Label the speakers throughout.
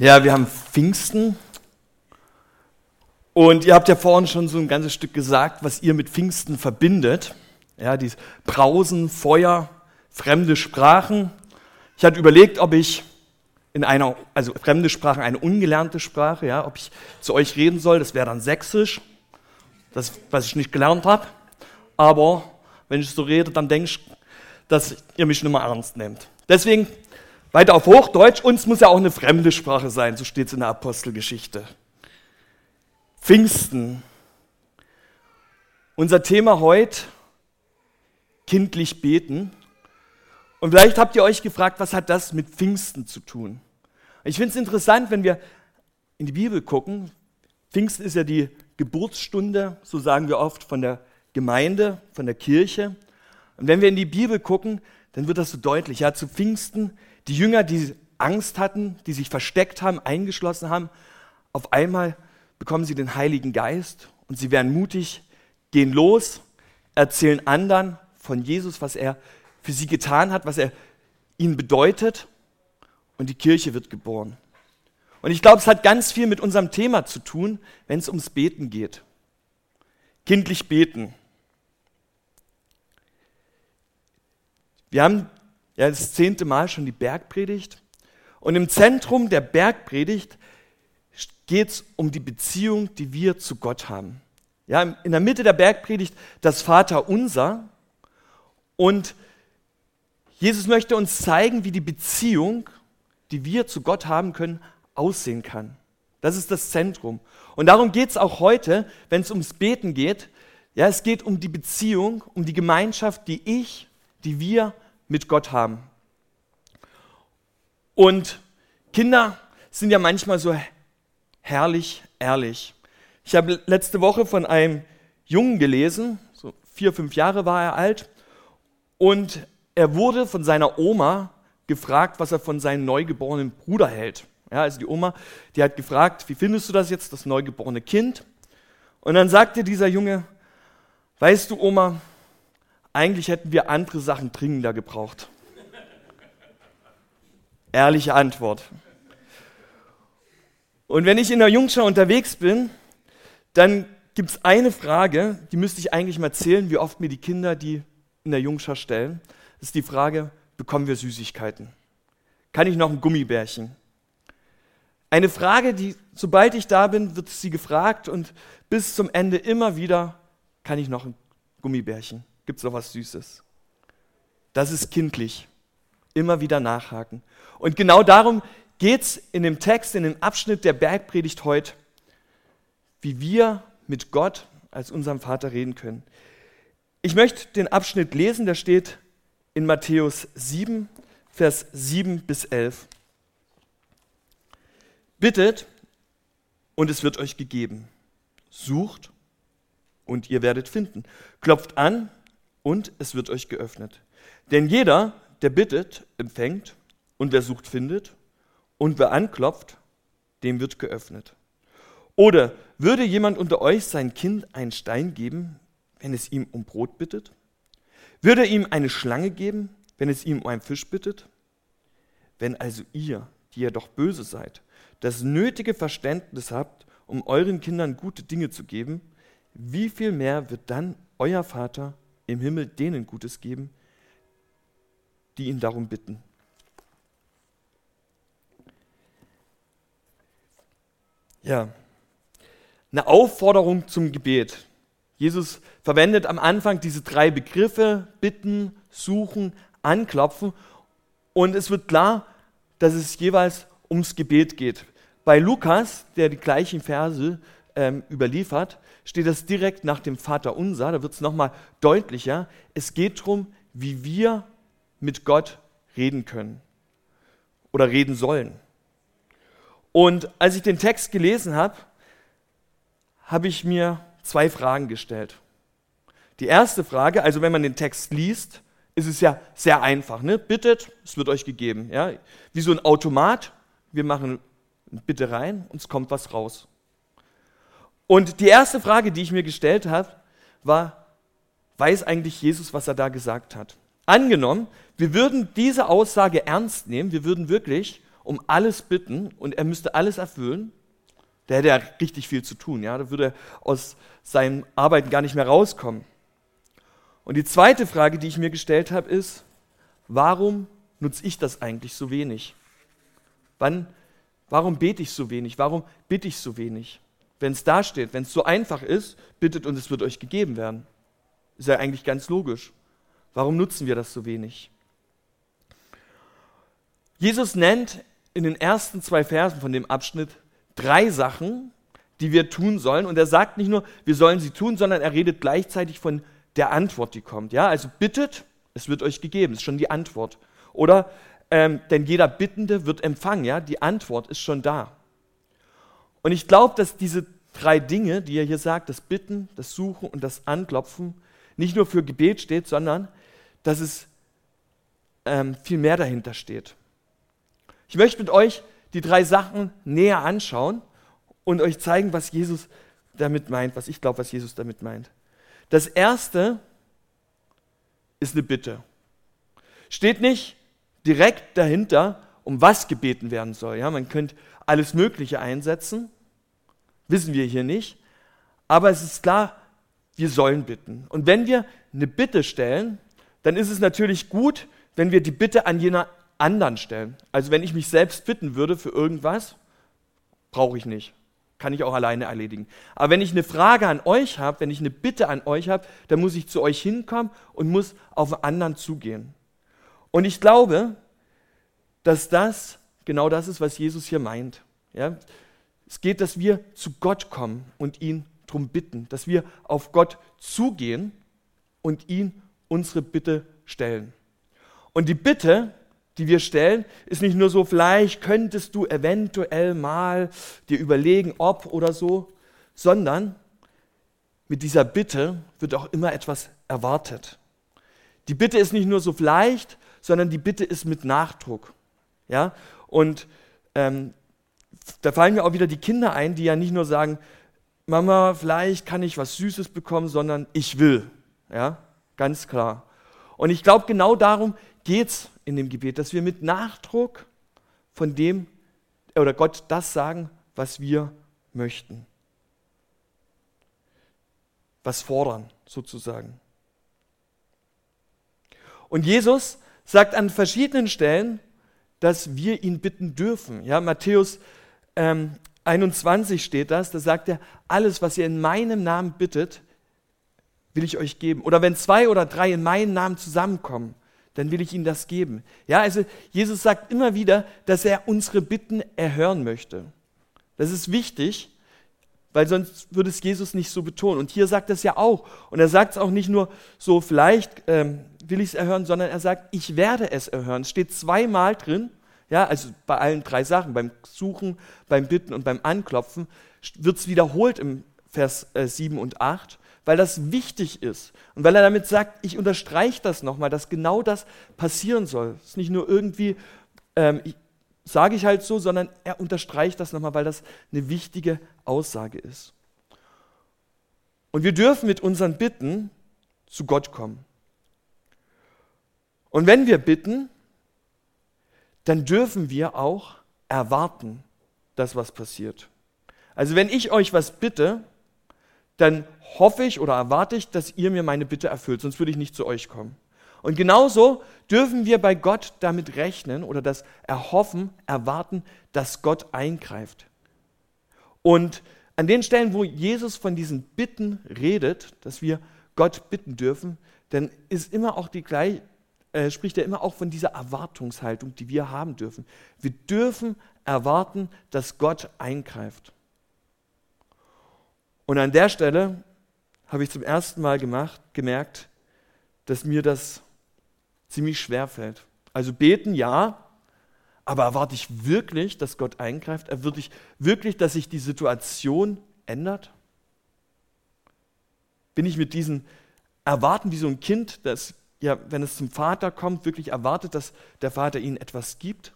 Speaker 1: Ja, wir haben Pfingsten. Und ihr habt ja vorhin schon so ein ganzes Stück gesagt, was ihr mit Pfingsten verbindet. Ja, die Brausen, Feuer, fremde Sprachen. Ich hatte überlegt, ob ich in einer, also fremde Sprachen, eine ungelernte Sprache, ja, ob ich zu euch reden soll, das wäre dann Sächsisch, das, was ich nicht gelernt habe. Aber wenn ich so rede, dann denke ich, dass ihr mich nicht mehr ernst nehmt. Deswegen weiter auf Hochdeutsch, uns muss ja auch eine fremde Sprache sein, so steht es in der Apostelgeschichte. Pfingsten. Unser Thema heute, kindlich beten. Und vielleicht habt ihr euch gefragt, was hat das mit Pfingsten zu tun? Ich finde es interessant, wenn wir in die Bibel gucken. Pfingsten ist ja die Geburtsstunde, so sagen wir oft, von der Gemeinde, von der Kirche. Und wenn wir in die Bibel gucken, dann wird das so deutlich. Ja, zu Pfingsten die Jünger, die Angst hatten, die sich versteckt haben, eingeschlossen haben, auf einmal bekommen sie den Heiligen Geist und sie werden mutig, gehen los, erzählen anderen von Jesus, was er für sie getan hat, was er ihnen bedeutet und die Kirche wird geboren. Und ich glaube, es hat ganz viel mit unserem Thema zu tun, wenn es ums Beten geht. Kindlich beten. Wir haben ja, das zehnte Mal schon die Bergpredigt. Und im Zentrum der Bergpredigt geht es um die Beziehung, die wir zu Gott haben. Ja, in der Mitte der Bergpredigt das Vaterunser. Und Jesus möchte uns zeigen, wie die Beziehung, die wir zu Gott haben können, aussehen kann. Das ist das Zentrum. Und darum geht es auch heute, wenn es ums Beten geht. Ja, es geht um die Beziehung, um die Gemeinschaft, die ich, die wir mit Gott haben. Und Kinder sind ja manchmal so herrlich ehrlich. Ich habe letzte Woche von einem Jungen gelesen, so vier, fünf Jahre war er alt, und er wurde von seiner Oma gefragt, was er von seinem neugeborenen Bruder hält. Ja, also die Oma, die hat gefragt, wie findest du das jetzt, das neugeborene Kind? Und dann sagte dieser Junge, weißt du, Oma, eigentlich hätten wir andere Sachen dringender gebraucht. Ehrliche Antwort. Und wenn ich in der Jungschau unterwegs bin, dann gibt es eine Frage, die müsste ich eigentlich mal zählen, wie oft mir die Kinder die in der Jungschau stellen. Das ist die Frage, bekommen wir Süßigkeiten? Kann ich noch ein Gummibärchen? Eine Frage, die, sobald ich da bin, wird sie gefragt und bis zum Ende immer wieder, kann ich noch ein Gummibärchen? Gibt es noch was Süßes? Das ist kindlich. Immer wieder nachhaken. Und genau darum geht es in dem Text, in dem Abschnitt der Bergpredigt heute, wie wir mit Gott als unserem Vater reden können. Ich möchte den Abschnitt lesen, der steht in Matthäus 7, Vers 7 bis 11. Bittet und es wird euch gegeben. Sucht und ihr werdet finden. Klopft an und es wird euch geöffnet. Denn jeder, der bittet, empfängt und wer sucht, findet und wer anklopft, dem wird geöffnet. Oder würde jemand unter euch sein Kind einen Stein geben, wenn es ihm um Brot bittet? Würde ihm eine Schlange geben, wenn es ihm um einen Fisch bittet? Wenn also ihr, die ihr doch böse seid, das nötige Verständnis habt, um euren Kindern gute Dinge zu geben, wie viel mehr wird dann euer Vater im Himmel denen Gutes geben, die ihn darum bitten. Ja, eine Aufforderung zum Gebet. Jesus verwendet am Anfang diese drei Begriffe, bitten, suchen, anklopfen. Und es wird klar, dass es jeweils ums Gebet geht. Bei Lukas, der die gleichen Verse ähm, überliefert, steht das direkt nach dem Vater unser, da wird es nochmal deutlicher. Es geht darum, wie wir mit Gott reden können oder reden sollen. Und als ich den Text gelesen habe, habe ich mir zwei Fragen gestellt. Die erste Frage, also wenn man den Text liest, ist es ja sehr einfach. Ne? Bittet, es wird euch gegeben. Ja? Wie so ein Automat, wir machen Bitte rein und es kommt was raus. Und die erste Frage, die ich mir gestellt habe, war, weiß eigentlich Jesus, was er da gesagt hat? Angenommen, wir würden diese Aussage ernst nehmen, wir würden wirklich um alles bitten und er müsste alles erfüllen, der hätte ja richtig viel zu tun. Ja? Da würde er aus seinem Arbeiten gar nicht mehr rauskommen. Und die zweite Frage, die ich mir gestellt habe, ist, warum nutze ich das eigentlich so wenig? Wann, warum bete ich so wenig? Warum bitte ich so wenig? Wenn es da steht, wenn es so einfach ist, bittet und es wird euch gegeben werden. Ist ja eigentlich ganz logisch. Warum nutzen wir das so wenig? Jesus nennt in den ersten zwei Versen von dem Abschnitt drei Sachen, die wir tun sollen. Und er sagt nicht nur, wir sollen sie tun, sondern er redet gleichzeitig von der Antwort, die kommt. Ja, also bittet, es wird euch gegeben, ist schon die Antwort. Oder ähm, denn jeder Bittende wird empfangen. Ja, die Antwort ist schon da. Und ich glaube, dass diese drei Dinge, die er hier sagt, das Bitten, das Suchen und das Anklopfen, nicht nur für Gebet steht, sondern dass es ähm, viel mehr dahinter steht. Ich möchte mit euch die drei Sachen näher anschauen und euch zeigen, was Jesus damit meint, was ich glaube, was Jesus damit meint. Das erste ist eine Bitte. Steht nicht direkt dahinter, um was gebeten werden soll. Ja, man könnte alles Mögliche einsetzen, wissen wir hier nicht. Aber es ist klar, wir sollen bitten. Und wenn wir eine Bitte stellen, dann ist es natürlich gut, wenn wir die Bitte an jener anderen stellen. Also wenn ich mich selbst bitten würde für irgendwas, brauche ich nicht. Kann ich auch alleine erledigen. Aber wenn ich eine Frage an euch habe, wenn ich eine Bitte an euch habe, dann muss ich zu euch hinkommen und muss auf anderen zugehen. Und ich glaube, dass das genau das ist, was Jesus hier meint. Ja? Es geht, dass wir zu Gott kommen und ihn darum bitten, dass wir auf Gott zugehen und ihn unsere Bitte stellen. Und die Bitte, die wir stellen, ist nicht nur so, vielleicht könntest du eventuell mal dir überlegen, ob oder so, sondern mit dieser Bitte wird auch immer etwas erwartet. Die Bitte ist nicht nur so vielleicht, sondern die Bitte ist mit Nachdruck. Ja? Und ähm, da fallen mir auch wieder die Kinder ein, die ja nicht nur sagen, Mama, vielleicht kann ich was Süßes bekommen, sondern ich will. Ja, ganz klar. Und ich glaube, genau darum geht es in dem Gebet, dass wir mit Nachdruck von dem oder Gott das sagen, was wir möchten. Was fordern, sozusagen. Und Jesus sagt an verschiedenen Stellen, dass wir ihn bitten dürfen. Ja, Matthäus ähm, 21 steht das, da sagt er, alles, was ihr in meinem Namen bittet, will ich euch geben. Oder wenn zwei oder drei in meinem Namen zusammenkommen, dann will ich ihnen das geben. Ja, also Jesus sagt immer wieder, dass er unsere Bitten erhören möchte. Das ist wichtig, weil sonst würde es Jesus nicht so betonen. Und hier sagt es ja auch. Und er sagt es auch nicht nur so, vielleicht ähm, will ich es erhören, sondern er sagt, ich werde es erhören. Es steht zweimal drin. Ja, also bei allen drei Sachen, beim Suchen, beim Bitten und beim Anklopfen, wird es wiederholt im Vers äh, 7 und 8, weil das wichtig ist. Und weil er damit sagt, ich unterstreiche das nochmal, dass genau das passieren soll. Es ist nicht nur irgendwie, ähm, sage ich halt so, sondern er unterstreicht das nochmal, weil das eine wichtige Aussage ist. Und wir dürfen mit unseren Bitten zu Gott kommen. Und wenn wir bitten, dann dürfen wir auch erwarten, dass was passiert. Also wenn ich euch was bitte, dann hoffe ich oder erwarte ich, dass ihr mir meine Bitte erfüllt, sonst würde ich nicht zu euch kommen. Und genauso dürfen wir bei Gott damit rechnen oder das erhoffen, erwarten, dass Gott eingreift. Und an den Stellen, wo Jesus von diesen Bitten redet, dass wir Gott bitten dürfen, dann ist immer auch die gleiche, äh, spricht er immer auch von dieser Erwartungshaltung, die wir haben dürfen. Wir dürfen erwarten, dass Gott eingreift. Und an der Stelle habe ich zum ersten Mal gemacht, gemerkt, dass mir das ziemlich schwer fällt. Also beten ja, aber erwarte ich wirklich, dass Gott eingreift? Erwarte ich wirklich, dass sich die Situation ändert? Bin ich mit diesen Erwarten wie so ein Kind, das ja, wenn es zum Vater kommt, wirklich erwartet, dass der Vater ihnen etwas gibt?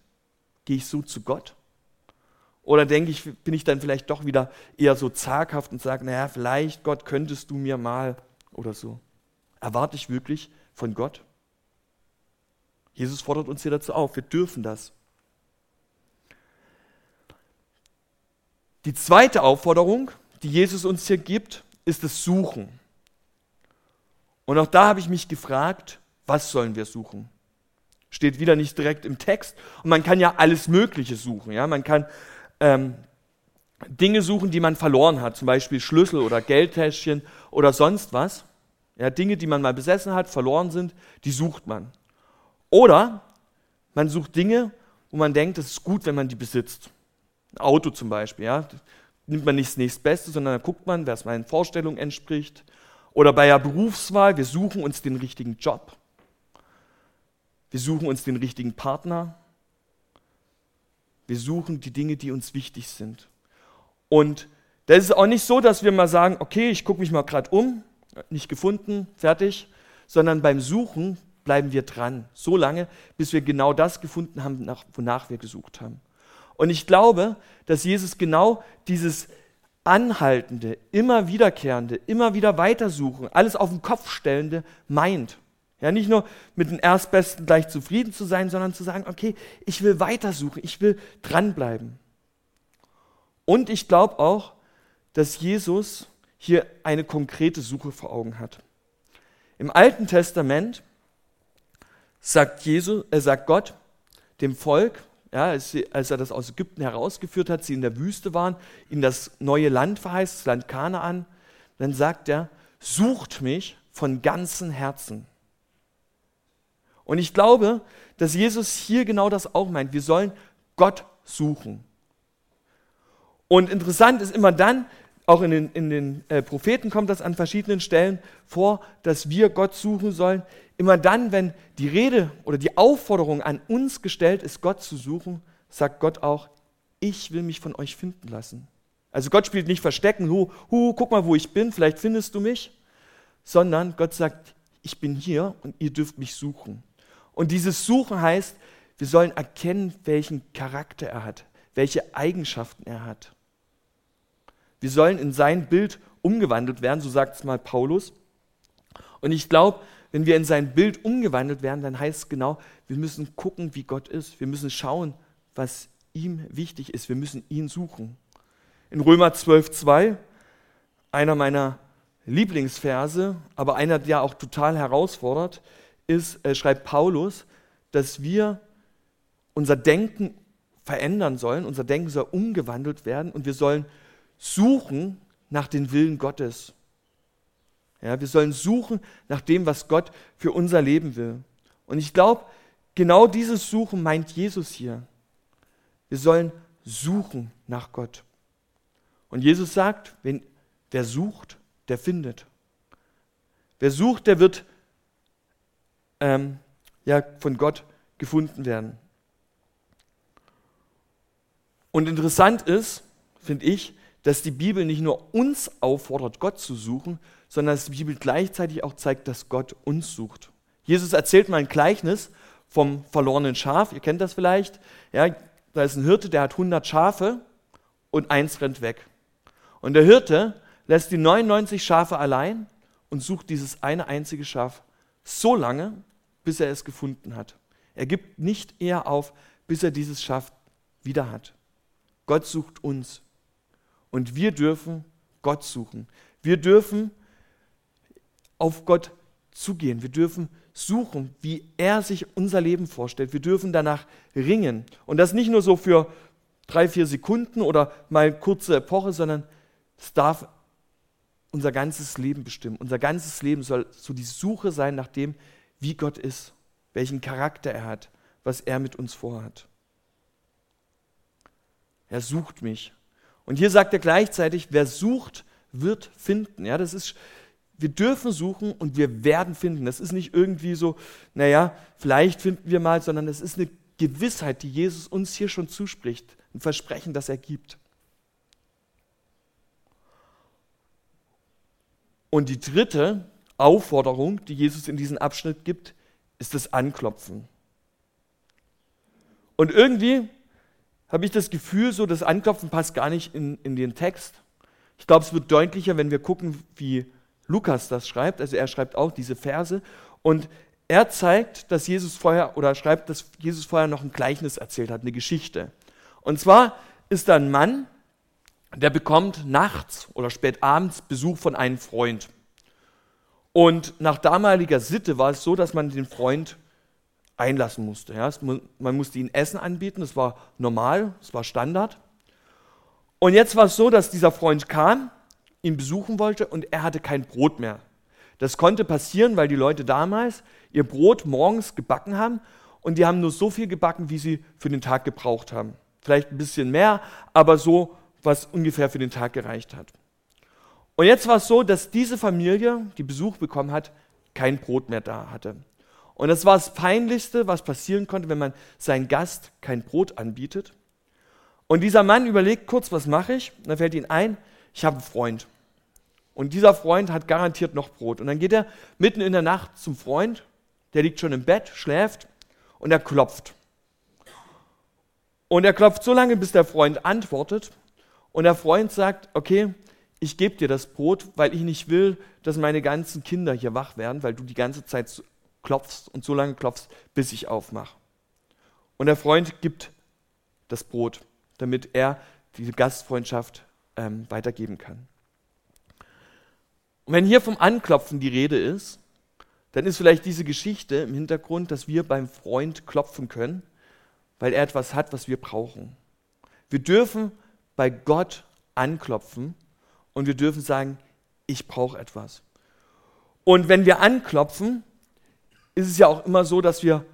Speaker 1: Gehe ich so zu Gott? Oder denke ich, bin ich dann vielleicht doch wieder eher so zaghaft und sage, naja, vielleicht Gott könntest du mir mal oder so. Erwarte ich wirklich von Gott? Jesus fordert uns hier dazu auf, wir dürfen das. Die zweite Aufforderung, die Jesus uns hier gibt, ist das Suchen. Und auch da habe ich mich gefragt, was sollen wir suchen? Steht wieder nicht direkt im Text. Und man kann ja alles Mögliche suchen. Ja? Man kann ähm, Dinge suchen, die man verloren hat, zum Beispiel Schlüssel oder Geldtäschchen oder sonst was. Ja, Dinge, die man mal besessen hat, verloren sind, die sucht man. Oder man sucht Dinge, wo man denkt, es ist gut, wenn man die besitzt. Ein Auto zum Beispiel. Ja? Nimmt man nicht das nächstbeste, sondern da guckt man, wer es meinen Vorstellungen entspricht. Oder bei der Berufswahl, wir suchen uns den richtigen Job. Wir suchen uns den richtigen Partner. Wir suchen die Dinge, die uns wichtig sind. Und das ist auch nicht so, dass wir mal sagen, okay, ich gucke mich mal gerade um, nicht gefunden, fertig, sondern beim Suchen bleiben wir dran, so lange, bis wir genau das gefunden haben, wonach wir gesucht haben. Und ich glaube, dass Jesus genau dieses anhaltende, immer wiederkehrende, immer wieder weitersuchen, alles auf den Kopf stellende meint. Ja, nicht nur mit dem Erstbesten gleich zufrieden zu sein, sondern zu sagen, okay, ich will weitersuchen, ich will dranbleiben. Und ich glaube auch, dass Jesus hier eine konkrete Suche vor Augen hat. Im Alten Testament sagt, Jesus, äh, sagt Gott dem Volk, ja, als, sie, als, er das aus Ägypten herausgeführt hat, sie in der Wüste waren, ihnen das neue Land verheißt, das Land Kanaan, dann sagt er, sucht mich von ganzem Herzen. Und ich glaube, dass Jesus hier genau das auch meint. Wir sollen Gott suchen. Und interessant ist immer dann, auch in den, in den äh, Propheten kommt das an verschiedenen Stellen vor, dass wir Gott suchen sollen. Immer dann, wenn die Rede oder die Aufforderung an uns gestellt ist, Gott zu suchen, sagt Gott auch, ich will mich von euch finden lassen. Also Gott spielt nicht Verstecken, hu, hu, guck mal, wo ich bin, vielleicht findest du mich, sondern Gott sagt, ich bin hier und ihr dürft mich suchen. Und dieses Suchen heißt, wir sollen erkennen, welchen Charakter er hat, welche Eigenschaften er hat. Wir sollen in sein Bild umgewandelt werden, so sagt es mal Paulus. Und ich glaube, wenn wir in sein Bild umgewandelt werden, dann heißt es genau, wir müssen gucken, wie Gott ist. Wir müssen schauen, was ihm wichtig ist. Wir müssen ihn suchen. In Römer 12,2, einer meiner Lieblingsverse, aber einer, der auch total herausfordert, ist, äh, schreibt Paulus, dass wir unser Denken verändern sollen, unser Denken soll umgewandelt werden und wir sollen suchen nach dem Willen Gottes. Ja, wir sollen suchen nach dem, was Gott für unser Leben will. Und ich glaube, genau dieses Suchen meint Jesus hier. Wir sollen suchen nach Gott. Und Jesus sagt, wenn, wer sucht, der findet. Wer sucht, der wird ähm, ja, von Gott gefunden werden. Und interessant ist, finde ich, dass die Bibel nicht nur uns auffordert, Gott zu suchen, sondern dass die Bibel gleichzeitig auch zeigt, dass Gott uns sucht. Jesus erzählt mal ein Gleichnis vom verlorenen Schaf. Ihr kennt das vielleicht. Ja, da ist ein Hirte, der hat 100 Schafe und eins rennt weg. Und der Hirte lässt die 99 Schafe allein und sucht dieses eine einzige Schaf so lange, bis er es gefunden hat. Er gibt nicht eher auf, bis er dieses Schaf wieder hat. Gott sucht uns. Und wir dürfen Gott suchen. Wir dürfen auf Gott zugehen. Wir dürfen suchen, wie er sich unser Leben vorstellt. Wir dürfen danach ringen. Und das nicht nur so für drei, vier Sekunden oder mal kurze Epoche, sondern es darf unser ganzes Leben bestimmen. Unser ganzes Leben soll so die Suche sein nach dem, wie Gott ist, welchen Charakter er hat, was er mit uns vorhat. Er sucht mich. Und hier sagt er gleichzeitig, wer sucht, wird finden. Ja, das ist, wir dürfen suchen und wir werden finden. Das ist nicht irgendwie so, naja, vielleicht finden wir mal, sondern es ist eine Gewissheit, die Jesus uns hier schon zuspricht. Ein Versprechen, das er gibt. Und die dritte Aufforderung, die Jesus in diesem Abschnitt gibt, ist das Anklopfen. Und irgendwie habe ich das Gefühl, so das Anklopfen passt gar nicht in, in den Text. Ich glaube, es wird deutlicher, wenn wir gucken, wie Lukas das schreibt. Also er schreibt auch diese Verse und er zeigt, dass Jesus vorher oder schreibt, dass Jesus vorher noch ein Gleichnis erzählt hat, eine Geschichte. Und zwar ist da ein Mann, der bekommt nachts oder spät abends Besuch von einem Freund. Und nach damaliger Sitte war es so, dass man den Freund einlassen musste. Ja. Man musste ihm Essen anbieten, das war normal, das war Standard. Und jetzt war es so, dass dieser Freund kam, ihn besuchen wollte und er hatte kein Brot mehr. Das konnte passieren, weil die Leute damals ihr Brot morgens gebacken haben und die haben nur so viel gebacken, wie sie für den Tag gebraucht haben. Vielleicht ein bisschen mehr, aber so, was ungefähr für den Tag gereicht hat. Und jetzt war es so, dass diese Familie, die Besuch bekommen hat, kein Brot mehr da hatte. Und das war das Peinlichste, was passieren konnte, wenn man seinen Gast kein Brot anbietet. Und dieser Mann überlegt kurz, was mache ich? Und dann fällt ihm ein, ich habe einen Freund. Und dieser Freund hat garantiert noch Brot. Und dann geht er mitten in der Nacht zum Freund, der liegt schon im Bett, schläft, und er klopft. Und er klopft so lange, bis der Freund antwortet. Und der Freund sagt, okay, ich gebe dir das Brot, weil ich nicht will, dass meine ganzen Kinder hier wach werden, weil du die ganze Zeit klopfst und so lange klopfst, bis ich aufmache. Und der Freund gibt das Brot, damit er diese Gastfreundschaft ähm, weitergeben kann. Und wenn hier vom Anklopfen die Rede ist, dann ist vielleicht diese Geschichte im Hintergrund, dass wir beim Freund klopfen können, weil er etwas hat, was wir brauchen. Wir dürfen bei Gott anklopfen und wir dürfen sagen, ich brauche etwas. Und wenn wir anklopfen, ist es ja auch immer so, dass wir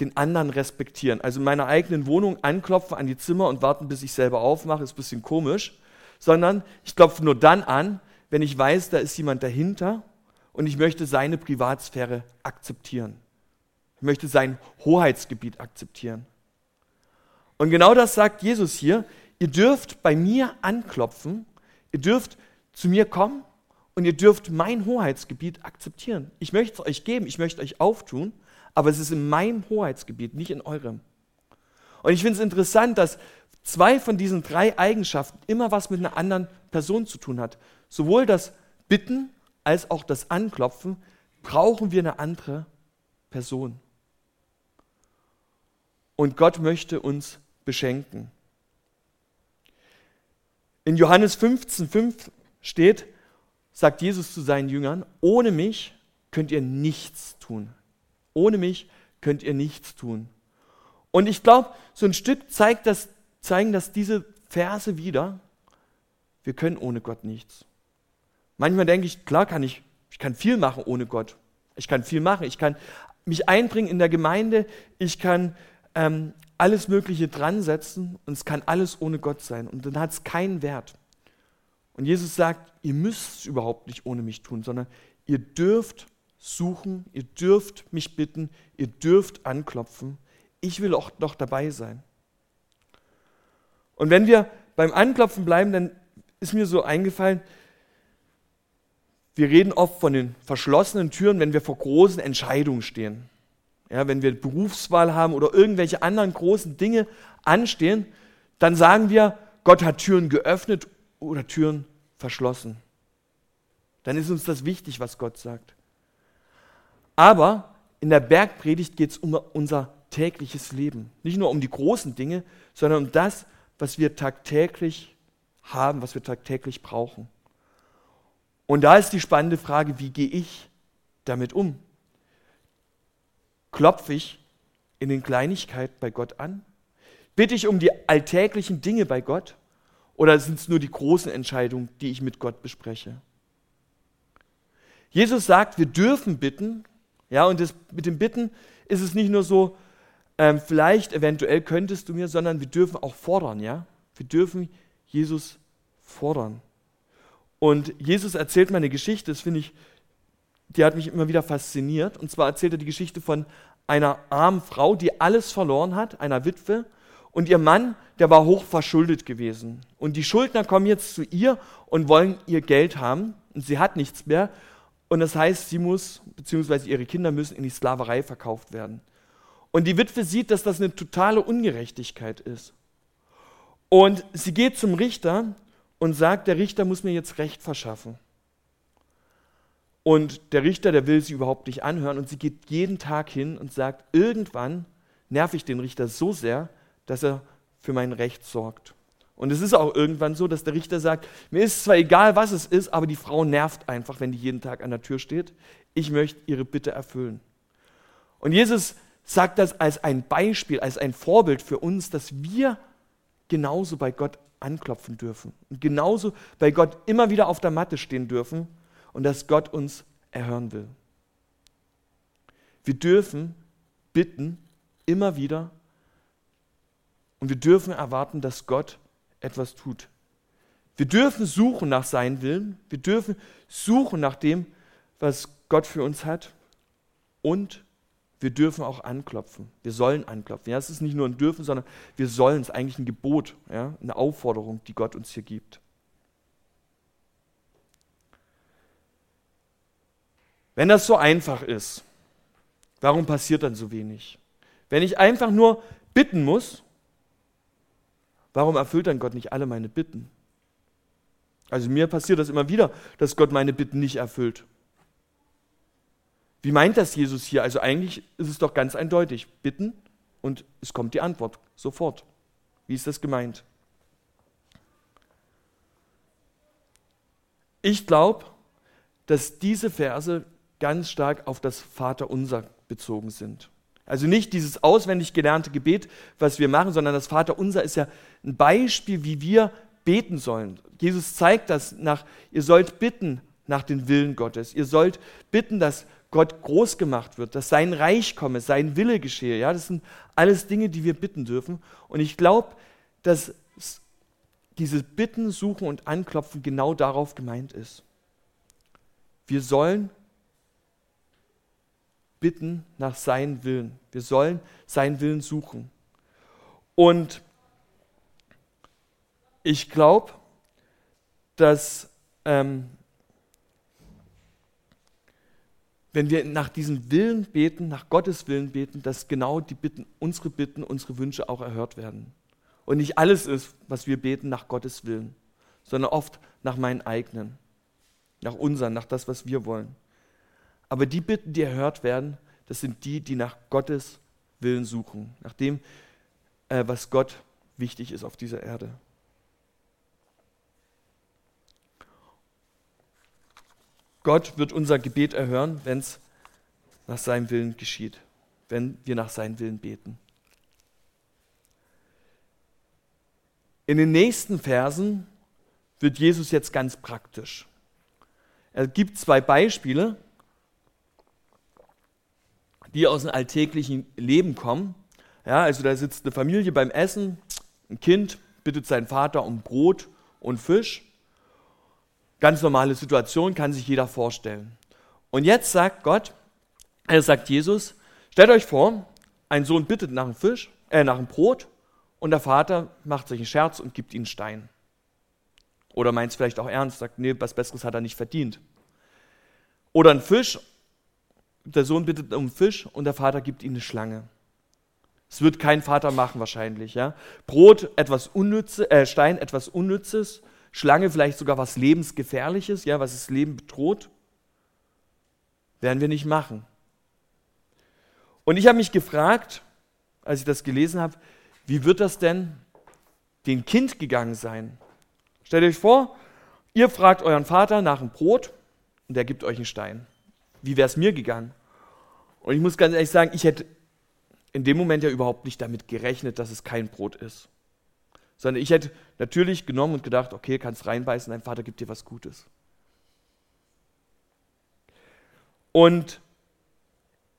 Speaker 1: den anderen respektieren. Also in meiner eigenen Wohnung anklopfen an die Zimmer und warten, bis ich selber aufmache, ist ein bisschen komisch, sondern ich klopfe nur dann an, wenn ich weiß, da ist jemand dahinter und ich möchte seine Privatsphäre akzeptieren. Ich möchte sein Hoheitsgebiet akzeptieren. Und genau das sagt Jesus hier. Ihr dürft bei mir anklopfen, ihr dürft zu mir kommen und ihr dürft mein Hoheitsgebiet akzeptieren. Ich möchte es euch geben, ich möchte euch auftun, aber es ist in meinem Hoheitsgebiet, nicht in eurem. Und ich finde es interessant, dass zwei von diesen drei Eigenschaften immer was mit einer anderen Person zu tun hat. Sowohl das Bitten als auch das Anklopfen brauchen wir eine andere Person. Und Gott möchte uns beschenken. In Johannes 15,5 steht, sagt Jesus zu seinen Jüngern, ohne mich könnt ihr nichts tun. Ohne mich könnt ihr nichts tun. Und ich glaube, so ein Stück zeigt das, zeigen das diese Verse wieder, wir können ohne Gott nichts. Manchmal denke ich, klar kann ich, ich kann viel machen ohne Gott. Ich kann viel machen. Ich kann mich einbringen in der Gemeinde. Ich kann ähm, alles Mögliche dran setzen und es kann alles ohne Gott sein. Und dann hat es keinen Wert. Und Jesus sagt, ihr müsst es überhaupt nicht ohne mich tun, sondern ihr dürft suchen, ihr dürft mich bitten, ihr dürft anklopfen. Ich will auch noch dabei sein. Und wenn wir beim Anklopfen bleiben, dann ist mir so eingefallen, wir reden oft von den verschlossenen Türen, wenn wir vor großen Entscheidungen stehen. Ja, wenn wir Berufswahl haben oder irgendwelche anderen großen Dinge anstehen, dann sagen wir, Gott hat Türen geöffnet oder Türen verschlossen. Dann ist uns das wichtig, was Gott sagt. Aber in der Bergpredigt geht es um unser tägliches Leben. Nicht nur um die großen Dinge, sondern um das, was wir tagtäglich haben, was wir tagtäglich brauchen. Und da ist die spannende Frage, wie gehe ich damit um? Klopfe ich in den Kleinigkeiten bei Gott an? Bitte ich um die alltäglichen Dinge bei Gott? Oder sind es nur die großen Entscheidungen, die ich mit Gott bespreche? Jesus sagt, wir dürfen bitten. Ja, und das, mit dem Bitten ist es nicht nur so, ähm, vielleicht, eventuell könntest du mir, sondern wir dürfen auch fordern. Ja, wir dürfen Jesus fordern. Und Jesus erzählt mir eine Geschichte, das finde ich, die hat mich immer wieder fasziniert. Und zwar erzählt er die Geschichte von einer armen Frau, die alles verloren hat, einer Witwe. Und ihr Mann, der war hoch verschuldet gewesen. Und die Schuldner kommen jetzt zu ihr und wollen ihr Geld haben. Und sie hat nichts mehr. Und das heißt, sie muss, beziehungsweise ihre Kinder müssen in die Sklaverei verkauft werden. Und die Witwe sieht, dass das eine totale Ungerechtigkeit ist. Und sie geht zum Richter und sagt, der Richter muss mir jetzt Recht verschaffen. Und der Richter, der will sie überhaupt nicht anhören und sie geht jeden Tag hin und sagt, irgendwann nerv ich den Richter so sehr, dass er für mein Recht sorgt. Und es ist auch irgendwann so, dass der Richter sagt, mir ist zwar egal, was es ist, aber die Frau nervt einfach, wenn die jeden Tag an der Tür steht. Ich möchte ihre Bitte erfüllen. Und Jesus sagt das als ein Beispiel, als ein Vorbild für uns, dass wir genauso bei Gott anklopfen dürfen und genauso bei Gott immer wieder auf der Matte stehen dürfen und dass Gott uns erhören will. Wir dürfen bitten immer wieder und wir dürfen erwarten, dass Gott etwas tut. Wir dürfen suchen nach seinem Willen, wir dürfen suchen nach dem, was Gott für uns hat und wir dürfen auch anklopfen. Wir sollen anklopfen. Ja, es ist nicht nur ein Dürfen, sondern wir sollen. Es ist eigentlich ein Gebot, ja, eine Aufforderung, die Gott uns hier gibt. Wenn das so einfach ist, warum passiert dann so wenig? Wenn ich einfach nur bitten muss, warum erfüllt dann Gott nicht alle meine Bitten? Also mir passiert das immer wieder, dass Gott meine Bitten nicht erfüllt. Wie meint das Jesus hier? Also eigentlich ist es doch ganz eindeutig. Bitten und es kommt die Antwort sofort. Wie ist das gemeint? Ich glaube, dass diese Verse ganz stark auf das Vaterunser bezogen sind. Also nicht dieses auswendig gelernte Gebet, was wir machen, sondern das Vaterunser ist ja ein Beispiel, wie wir beten sollen. Jesus zeigt das nach, ihr sollt bitten nach dem Willen Gottes. Ihr sollt bitten, dass Gott groß gemacht wird, dass sein Reich komme, sein Wille geschehe. Ja, das sind alles Dinge, die wir bitten dürfen. Und ich glaube, dass dieses Bitten, Suchen und Anklopfen genau darauf gemeint ist. Wir sollen bitten nach seinem Willen. Wir sollen seinen Willen suchen. Und ich glaube, dass ähm, wenn wir nach diesem Willen beten, nach Gottes Willen beten, dass genau die Bitten, unsere Bitten, unsere Wünsche auch erhört werden. Und nicht alles ist, was wir beten, nach Gottes Willen, sondern oft nach meinen eigenen, nach unseren, nach das, was wir wollen. Aber die Bitten, die erhört werden, das sind die, die nach Gottes Willen suchen, nach dem, äh, was Gott wichtig ist auf dieser Erde. Gott wird unser Gebet erhören, wenn es nach seinem Willen geschieht, wenn wir nach seinem Willen beten. In den nächsten Versen wird Jesus jetzt ganz praktisch. Er gibt zwei Beispiele, die aus dem alltäglichen Leben kommen. Ja, also da sitzt eine Familie beim Essen, ein Kind bittet seinen Vater um Brot und Fisch. Ganz normale Situation, kann sich jeder vorstellen. Und jetzt sagt Gott, er sagt Jesus, stellt euch vor, ein Sohn bittet nach einem Fisch, äh, nach einem Brot und der Vater macht sich einen Scherz und gibt ihm einen Stein. Oder meint es vielleicht auch ernst, sagt, nee, was Besseres hat er nicht verdient. Oder ein Fisch, der Sohn bittet um Fisch und der Vater gibt ihm eine Schlange. Es wird kein Vater machen wahrscheinlich. Ja? Brot etwas Unnützes, äh, Stein etwas Unnützes Schlange vielleicht sogar was Lebensgefährliches, ja, was das Leben bedroht? Werden wir nicht machen. Und ich habe mich gefragt, als ich das gelesen habe, wie wird das denn dem Kind gegangen sein? Stellt euch vor, ihr fragt euren Vater nach einem Brot und er gibt euch einen Stein. Wie wäre es mir gegangen? Und ich muss ganz ehrlich sagen, ich hätte in dem Moment ja überhaupt nicht damit gerechnet, dass es kein Brot ist. Sondern ich hätte natürlich genommen und gedacht, okay, kannst reinbeißen, dein Vater gibt dir was Gutes. Und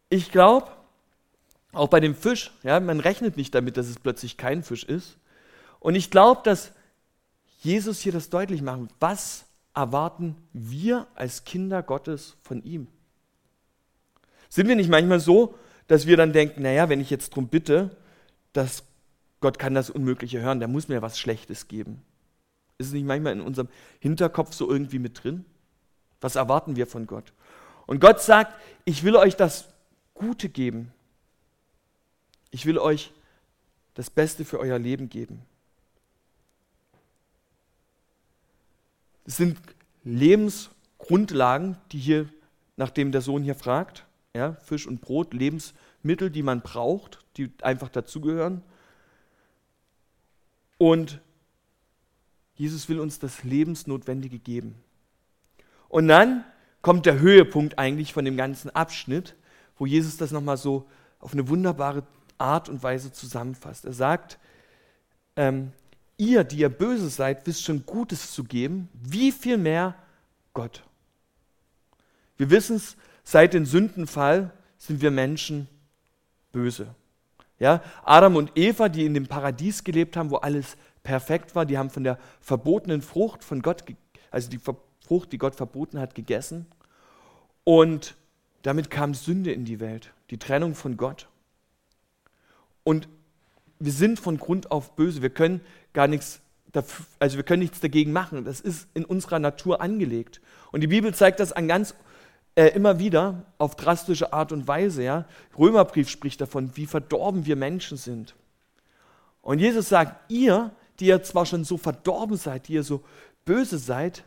Speaker 1: ich glaube, auch bei dem Fisch, ja, man rechnet nicht damit, dass es plötzlich kein Fisch ist. Und ich glaube, dass Jesus hier das deutlich macht. Was erwarten wir als Kinder Gottes von ihm? Sind wir nicht manchmal so, dass wir dann denken, naja, wenn ich jetzt darum bitte, dass Gott kann das Unmögliche hören, der muss mir was Schlechtes geben. Ist es nicht manchmal in unserem Hinterkopf so irgendwie mit drin? Was erwarten wir von Gott? Und Gott sagt, ich will euch das Gute geben. Ich will euch das Beste für euer Leben geben. Es sind Lebensgrundlagen, die hier, nachdem der Sohn hier fragt, ja, Fisch und Brot, Lebensmittel, die man braucht, die einfach dazugehören. Und Jesus will uns das Lebensnotwendige geben. Und dann kommt der Höhepunkt eigentlich von dem ganzen Abschnitt, wo Jesus das nochmal so auf eine wunderbare Art und Weise zusammenfasst. Er sagt, ähm, ihr, die ihr böse seid, wisst schon Gutes zu geben, wie viel mehr Gott. Wir wissen es, seit dem Sündenfall sind wir Menschen böse. Ja, Adam und Eva, die in dem Paradies gelebt haben, wo alles perfekt war, die haben von der verbotenen Frucht von Gott, also die Frucht, die Gott verboten hat, gegessen. Und damit kam Sünde in die Welt, die Trennung von Gott. Und wir sind von Grund auf böse. Wir können gar nichts dafür, also wir können nichts dagegen machen. Das ist in unserer Natur angelegt. Und die Bibel zeigt das an ganz äh, immer wieder auf drastische Art und Weise. Ja? Römerbrief spricht davon, wie verdorben wir Menschen sind. Und Jesus sagt, ihr, die ihr zwar schon so verdorben seid, die ihr so böse seid,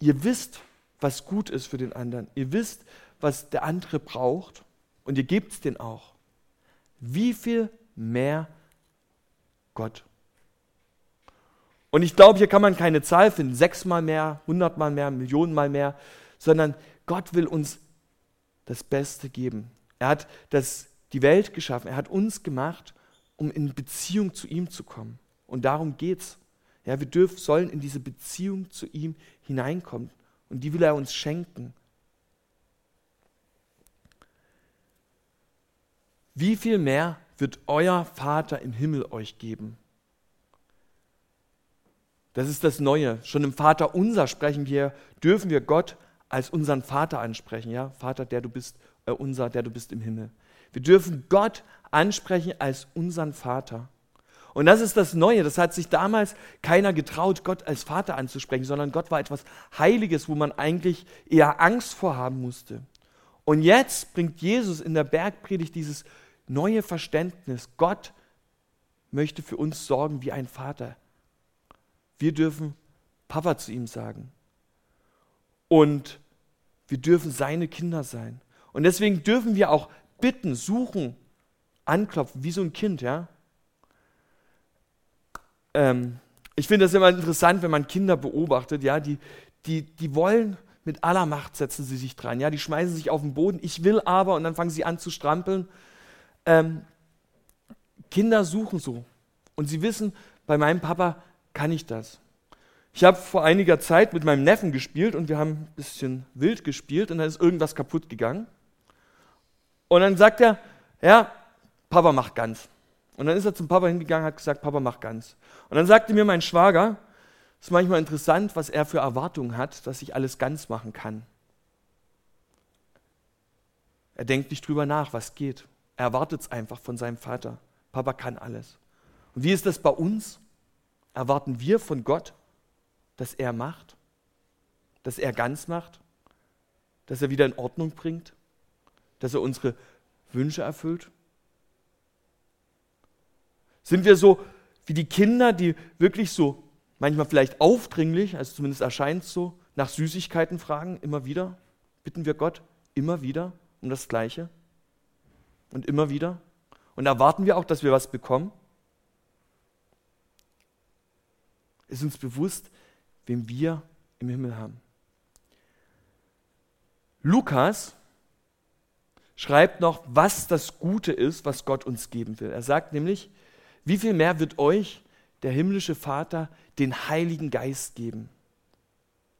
Speaker 1: ihr wisst, was gut ist für den anderen. Ihr wisst, was der andere braucht und ihr gebt es den auch. Wie viel mehr Gott? Und ich glaube, hier kann man keine Zahl finden, sechsmal mehr, hundertmal mehr, Millionenmal mehr, sondern Gott will uns das Beste geben. Er hat das, die Welt geschaffen, er hat uns gemacht, um in Beziehung zu ihm zu kommen. Und darum geht's. Ja, wir dürfen, sollen in diese Beziehung zu ihm hineinkommen. Und die will er uns schenken. Wie viel mehr wird euer Vater im Himmel euch geben? Das ist das Neue. Schon im Vater unser sprechen wir, dürfen wir Gott als unseren Vater ansprechen. Ja, Vater, der du bist, äh, unser, der du bist im Himmel. Wir dürfen Gott ansprechen als unseren Vater. Und das ist das Neue. Das hat sich damals keiner getraut, Gott als Vater anzusprechen, sondern Gott war etwas Heiliges, wo man eigentlich eher Angst vorhaben musste. Und jetzt bringt Jesus in der Bergpredigt dieses neue Verständnis. Gott möchte für uns sorgen wie ein Vater. Wir dürfen Papa zu ihm sagen. Und wir dürfen seine Kinder sein. Und deswegen dürfen wir auch bitten, suchen, anklopfen, wie so ein Kind, ja. Ähm, ich finde das immer interessant, wenn man Kinder beobachtet, ja, die, die, die wollen mit aller Macht setzen sie sich dran, ja, die schmeißen sich auf den Boden, ich will aber, und dann fangen sie an zu strampeln. Ähm, Kinder suchen so. Und sie wissen, bei meinem Papa kann ich das. Ich habe vor einiger Zeit mit meinem Neffen gespielt und wir haben ein bisschen wild gespielt und dann ist irgendwas kaputt gegangen. Und dann sagt er, ja, Papa macht ganz. Und dann ist er zum Papa hingegangen und hat gesagt, Papa macht ganz. Und dann sagte mir mein Schwager, es ist manchmal interessant, was er für Erwartungen hat, dass ich alles ganz machen kann. Er denkt nicht drüber nach, was geht. Er erwartet es einfach von seinem Vater. Papa kann alles. Und wie ist das bei uns? Erwarten wir von Gott, dass er macht, dass er ganz macht, dass er wieder in Ordnung bringt, dass er unsere Wünsche erfüllt? Sind wir so wie die Kinder, die wirklich so manchmal vielleicht aufdringlich, also zumindest erscheint es so, nach Süßigkeiten fragen, immer wieder? Bitten wir Gott immer wieder um das Gleiche? Und immer wieder? Und erwarten wir auch, dass wir was bekommen? Ist uns bewusst, wem wir im Himmel haben. Lukas schreibt noch, was das Gute ist, was Gott uns geben will. Er sagt nämlich, wie viel mehr wird euch der himmlische Vater den Heiligen Geist geben?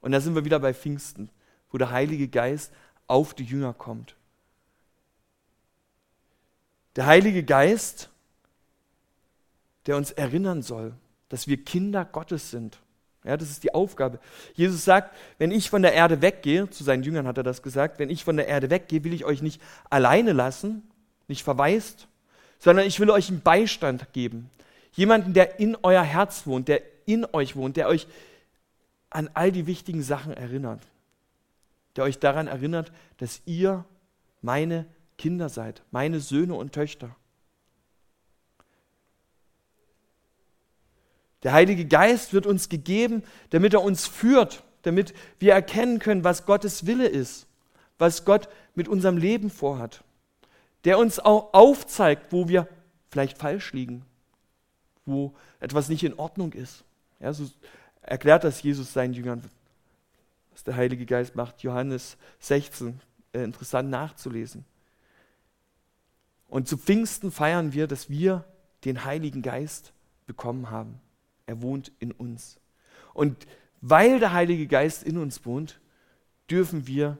Speaker 1: Und da sind wir wieder bei Pfingsten, wo der Heilige Geist auf die Jünger kommt. Der Heilige Geist, der uns erinnern soll, dass wir Kinder Gottes sind. Ja, das ist die Aufgabe. Jesus sagt, wenn ich von der Erde weggehe, zu seinen Jüngern hat er das gesagt, wenn ich von der Erde weggehe, will ich euch nicht alleine lassen, nicht verwaist, sondern ich will euch einen Beistand geben. Jemanden, der in euer Herz wohnt, der in euch wohnt, der euch an all die wichtigen Sachen erinnert. Der euch daran erinnert, dass ihr meine Kinder seid, meine Söhne und Töchter. Der Heilige Geist wird uns gegeben, damit er uns führt, damit wir erkennen können, was Gottes Wille ist, was Gott mit unserem Leben vorhat. Der uns auch aufzeigt, wo wir vielleicht falsch liegen, wo etwas nicht in Ordnung ist. Ja, so erklärt das Jesus seinen Jüngern, was der Heilige Geist macht. Johannes 16, äh, interessant nachzulesen. Und zu Pfingsten feiern wir, dass wir den Heiligen Geist bekommen haben. Er wohnt in uns. Und weil der Heilige Geist in uns wohnt, dürfen wir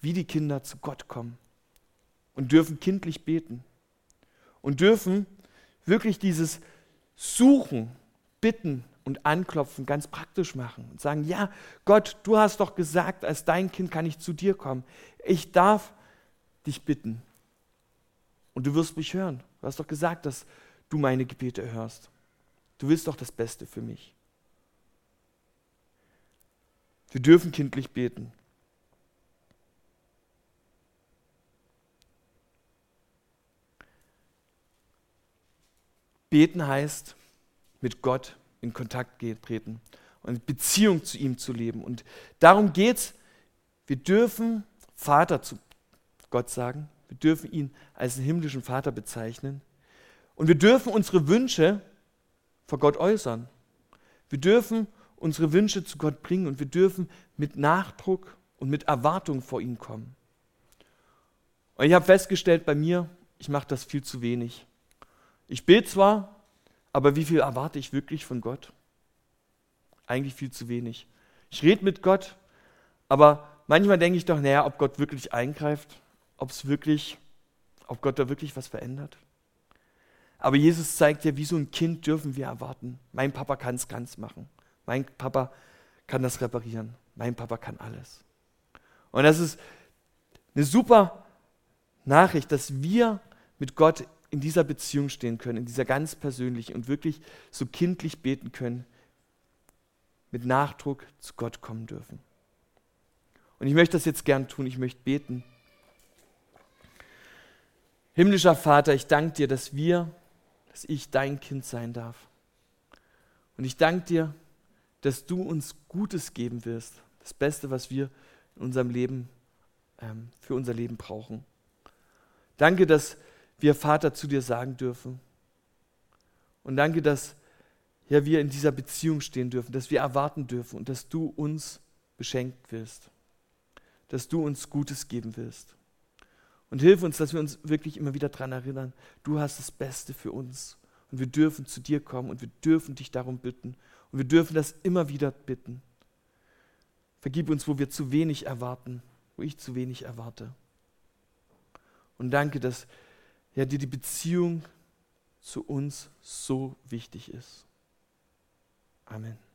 Speaker 1: wie die Kinder zu Gott kommen und dürfen kindlich beten und dürfen wirklich dieses Suchen, Bitten und Anklopfen ganz praktisch machen und sagen, ja, Gott, du hast doch gesagt, als dein Kind kann ich zu dir kommen. Ich darf dich bitten. Und du wirst mich hören. Du hast doch gesagt, dass du meine Gebete hörst. Du willst doch das Beste für mich. Wir dürfen kindlich beten. Beten heißt, mit Gott in Kontakt treten und Beziehung zu ihm zu leben. Und darum geht es. Wir dürfen Vater zu Gott sagen. Wir dürfen ihn als den himmlischen Vater bezeichnen. Und wir dürfen unsere Wünsche vor Gott äußern. Wir dürfen unsere Wünsche zu Gott bringen und wir dürfen mit Nachdruck und mit Erwartung vor ihn kommen. Und ich habe festgestellt bei mir, ich mache das viel zu wenig. Ich bete zwar, aber wie viel erwarte ich wirklich von Gott? Eigentlich viel zu wenig. Ich rede mit Gott, aber manchmal denke ich doch, naja, ob Gott wirklich eingreift, ob es wirklich, ob Gott da wirklich was verändert. Aber Jesus zeigt ja, wie so ein Kind dürfen wir erwarten. Mein Papa kann es ganz machen. Mein Papa kann das reparieren. Mein Papa kann alles. Und das ist eine super Nachricht, dass wir mit Gott in dieser Beziehung stehen können, in dieser ganz persönlichen und wirklich so kindlich beten können, mit Nachdruck zu Gott kommen dürfen. Und ich möchte das jetzt gern tun, ich möchte beten. Himmlischer Vater, ich danke dir, dass wir, dass ich dein Kind sein darf. Und ich danke dir, dass du uns Gutes geben wirst, das Beste, was wir in unserem Leben, ähm, für unser Leben brauchen. Danke, dass wir Vater zu dir sagen dürfen. Und danke, dass ja, wir in dieser Beziehung stehen dürfen, dass wir erwarten dürfen und dass du uns beschenkt wirst, dass du uns Gutes geben wirst. Und hilf uns, dass wir uns wirklich immer wieder daran erinnern, du hast das Beste für uns und wir dürfen zu dir kommen und wir dürfen dich darum bitten und wir dürfen das immer wieder bitten. Vergib uns, wo wir zu wenig erwarten, wo ich zu wenig erwarte. Und danke, dass ja, dir die Beziehung zu uns so wichtig ist. Amen.